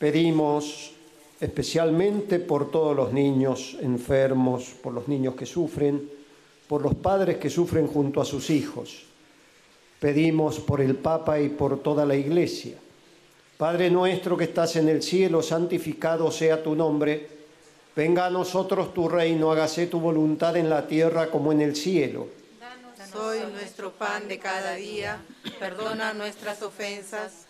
Pedimos especialmente por todos los niños enfermos, por los niños que sufren, por los padres que sufren junto a sus hijos. Pedimos por el Papa y por toda la Iglesia. Padre nuestro que estás en el cielo, santificado sea tu nombre. Venga a nosotros tu reino, hágase tu voluntad en la tierra como en el cielo. Danos hoy nuestro pan de cada día, perdona nuestras ofensas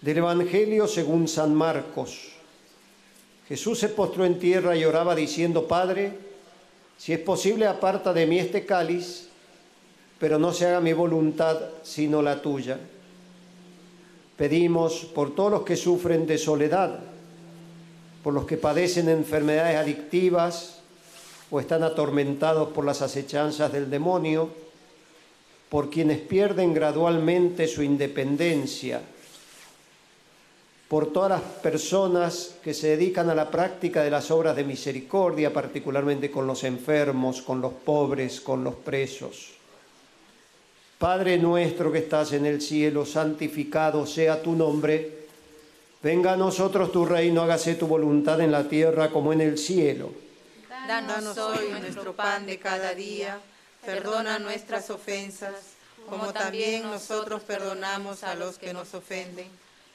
Del Evangelio según San Marcos. Jesús se postró en tierra y oraba diciendo, Padre, si es posible aparta de mí este cáliz, pero no se haga mi voluntad sino la tuya. Pedimos por todos los que sufren de soledad, por los que padecen enfermedades adictivas o están atormentados por las acechanzas del demonio, por quienes pierden gradualmente su independencia, por todas las personas que se dedican a la práctica de las obras de misericordia, particularmente con los enfermos, con los pobres, con los presos. Padre nuestro que estás en el cielo, santificado sea tu nombre. Venga a nosotros tu reino, hágase tu voluntad en la tierra como en el cielo. Danos hoy nuestro pan de cada día, perdona nuestras ofensas, como también nosotros perdonamos a los que nos ofenden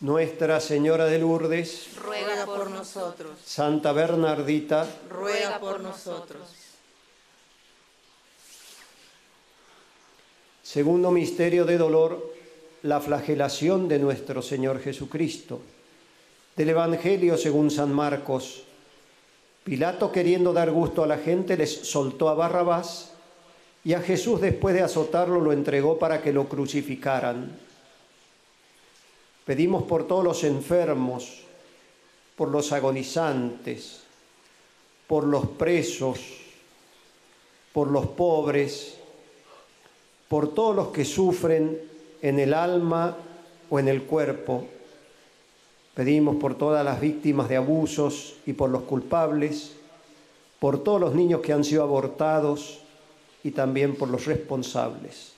Nuestra Señora de Lourdes, Ruega por nosotros, Santa Bernardita, ruega por nosotros. segundo misterio de dolor, la flagelación de nuestro Señor Jesucristo. Del Evangelio según San Marcos, Pilato queriendo dar gusto a la gente les soltó a Barrabás y a Jesús después de azotarlo lo entregó para que lo crucificaran. Pedimos por todos los enfermos, por los agonizantes, por los presos, por los pobres, por todos los que sufren en el alma o en el cuerpo. Pedimos por todas las víctimas de abusos y por los culpables, por todos los niños que han sido abortados y también por los responsables.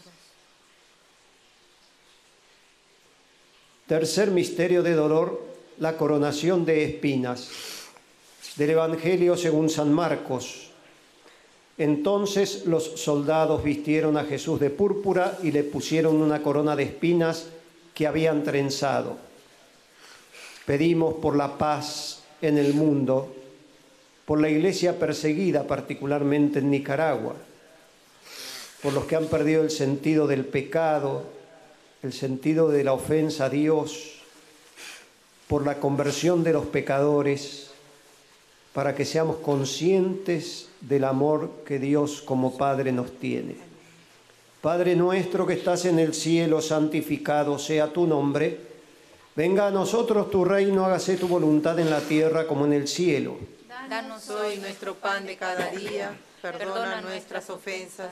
Tercer misterio de dolor, la coronación de espinas. Del Evangelio según San Marcos. Entonces los soldados vistieron a Jesús de púrpura y le pusieron una corona de espinas que habían trenzado. Pedimos por la paz en el mundo por la iglesia perseguida, particularmente en Nicaragua, por los que han perdido el sentido del pecado, el sentido de la ofensa a Dios, por la conversión de los pecadores, para que seamos conscientes del amor que Dios como Padre nos tiene. Padre nuestro que estás en el cielo, santificado sea tu nombre. Venga a nosotros tu reino, hágase tu voluntad en la tierra como en el cielo. Danos hoy nuestro pan de cada día, perdona nuestras ofensas,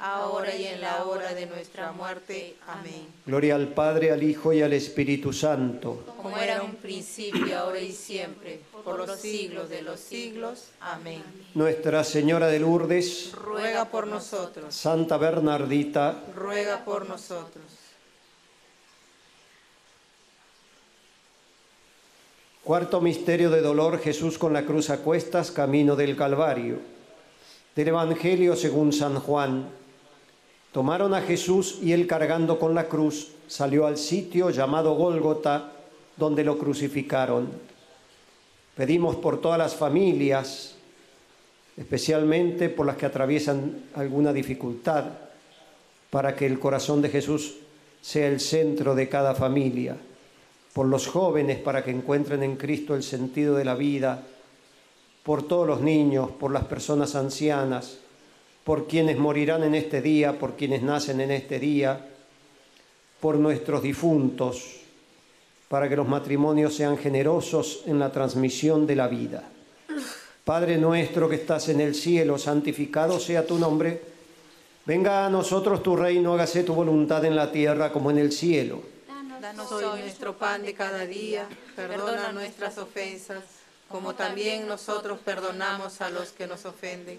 ahora y en la hora de nuestra muerte. Amén. Gloria al Padre, al Hijo y al Espíritu Santo. Como era en un principio, ahora y siempre, por los siglos de los siglos. Amén. Nuestra Señora de Lourdes, Ruega por nosotros, Santa Bernardita, ruega por nosotros. Cuarto misterio de dolor, Jesús con la cruz a cuestas, camino del Calvario. Del Evangelio según San Juan. Tomaron a Jesús y él cargando con la cruz salió al sitio llamado Gólgota, donde lo crucificaron. Pedimos por todas las familias, especialmente por las que atraviesan alguna dificultad, para que el corazón de Jesús sea el centro de cada familia. Por los jóvenes para que encuentren en Cristo el sentido de la vida, por todos los niños, por las personas ancianas, por quienes morirán en este día, por quienes nacen en este día, por nuestros difuntos, para que los matrimonios sean generosos en la transmisión de la vida. Padre nuestro que estás en el cielo, santificado sea tu nombre. Venga a nosotros tu reino, hágase tu voluntad en la tierra como en el cielo. Danos hoy nuestro pan de cada día, perdona nuestras ofensas, como también nosotros perdonamos a los que nos ofenden.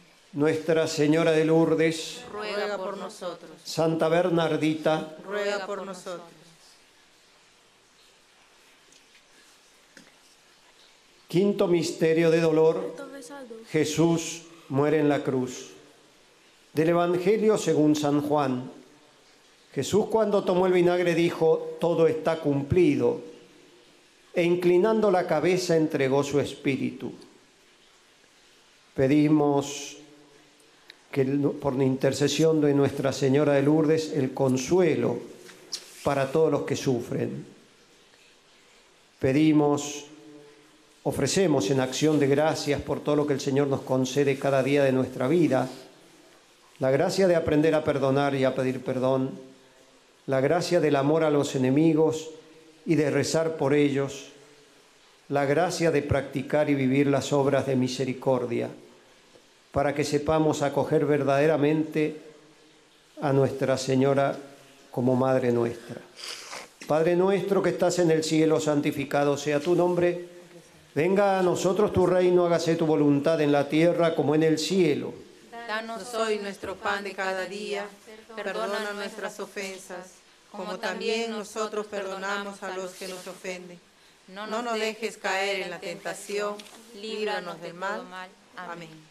Nuestra Señora de Lourdes, Ruega por nosotros, Santa Bernardita, ruega por nosotros. quinto misterio de dolor, Jesús muere en la cruz. Del Evangelio según San Juan. Jesús cuando tomó el vinagre dijo, todo está cumplido, e inclinando la cabeza entregó su espíritu. Pedimos que por la intercesión de Nuestra Señora de Lourdes el consuelo para todos los que sufren. Pedimos, ofrecemos en acción de gracias por todo lo que el Señor nos concede cada día de nuestra vida, la gracia de aprender a perdonar y a pedir perdón, la gracia del amor a los enemigos y de rezar por ellos, la gracia de practicar y vivir las obras de misericordia, para que sepamos acoger verdaderamente a Nuestra Señora como Madre nuestra. Padre nuestro que estás en el cielo, santificado sea tu nombre. Venga a nosotros tu reino, hágase tu voluntad en la tierra como en el cielo. Danos hoy nuestro pan de cada día, perdona nuestras ofensas, como también nosotros perdonamos a los que nos ofenden. No nos dejes caer en la tentación, líbranos del mal. Amén.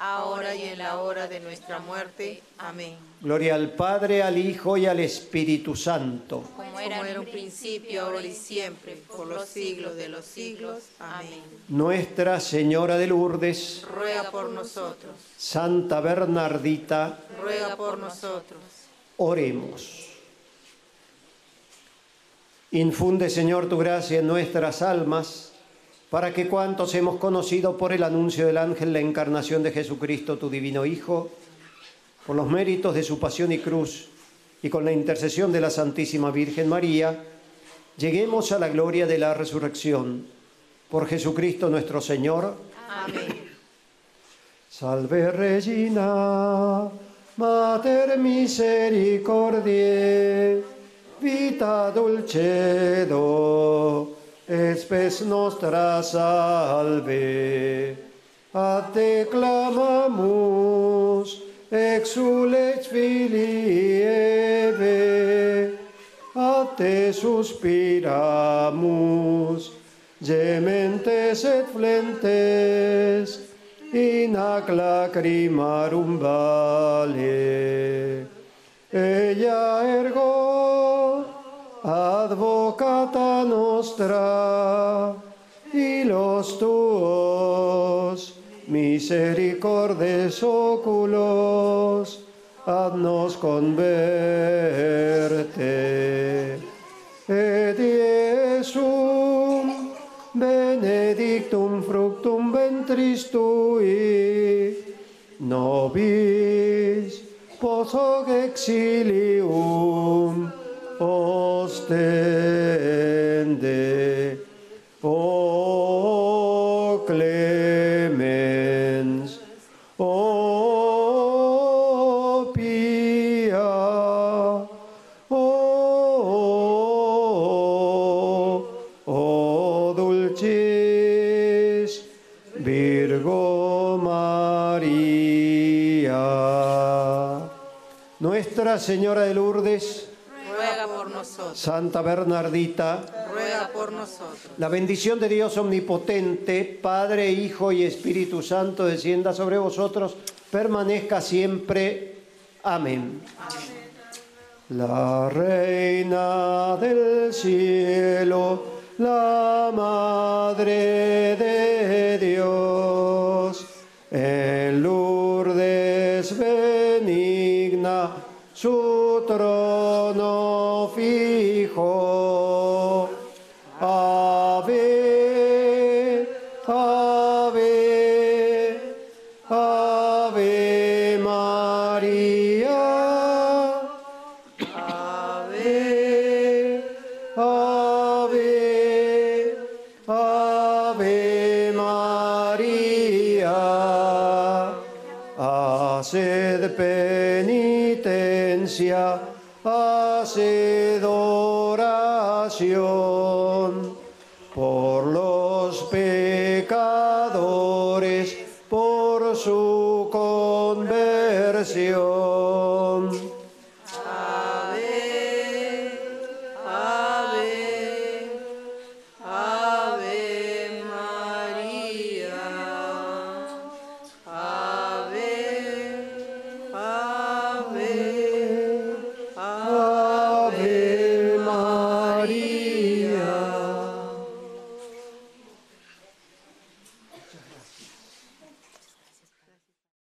ahora y en la hora de nuestra muerte. Amén. Gloria al Padre, al Hijo y al Espíritu Santo. Como era en un principio, ahora y siempre, por los siglos de los siglos. Amén. Nuestra Señora de Lourdes, Ruega por nosotros, Santa Bernardita, ruega por nosotros. oremos. Infunde, Señor, tu gracia en nuestras almas, para que cuantos hemos conocido por el anuncio del ángel la encarnación de Jesucristo, tu divino Hijo, por los méritos de su pasión y cruz, y con la intercesión de la Santísima Virgen María, lleguemos a la gloria de la resurrección. Por Jesucristo nuestro Señor. Amén. Salve Regina, Mater misericordiae, vita dulcedo, espes nostra salve. A te clamamus, exulex filii Eve, a te suspiramus, gementes et flentes, in ac lacrimarum vale. Ella ergo advocata nostra, y los tuos misericordes oculos, haznos converte. Et Iesum benedictum fructum ventris tui, nobis post hoc exilium Nuestra Señora de Lourdes, Ruega por nosotros. Santa Bernardita, Ruega por nosotros. la bendición de Dios omnipotente, Padre, Hijo y Espíritu Santo, descienda sobre vosotros, permanezca siempre. Amén. La Reina del Cielo, la Madre de ser de penitència,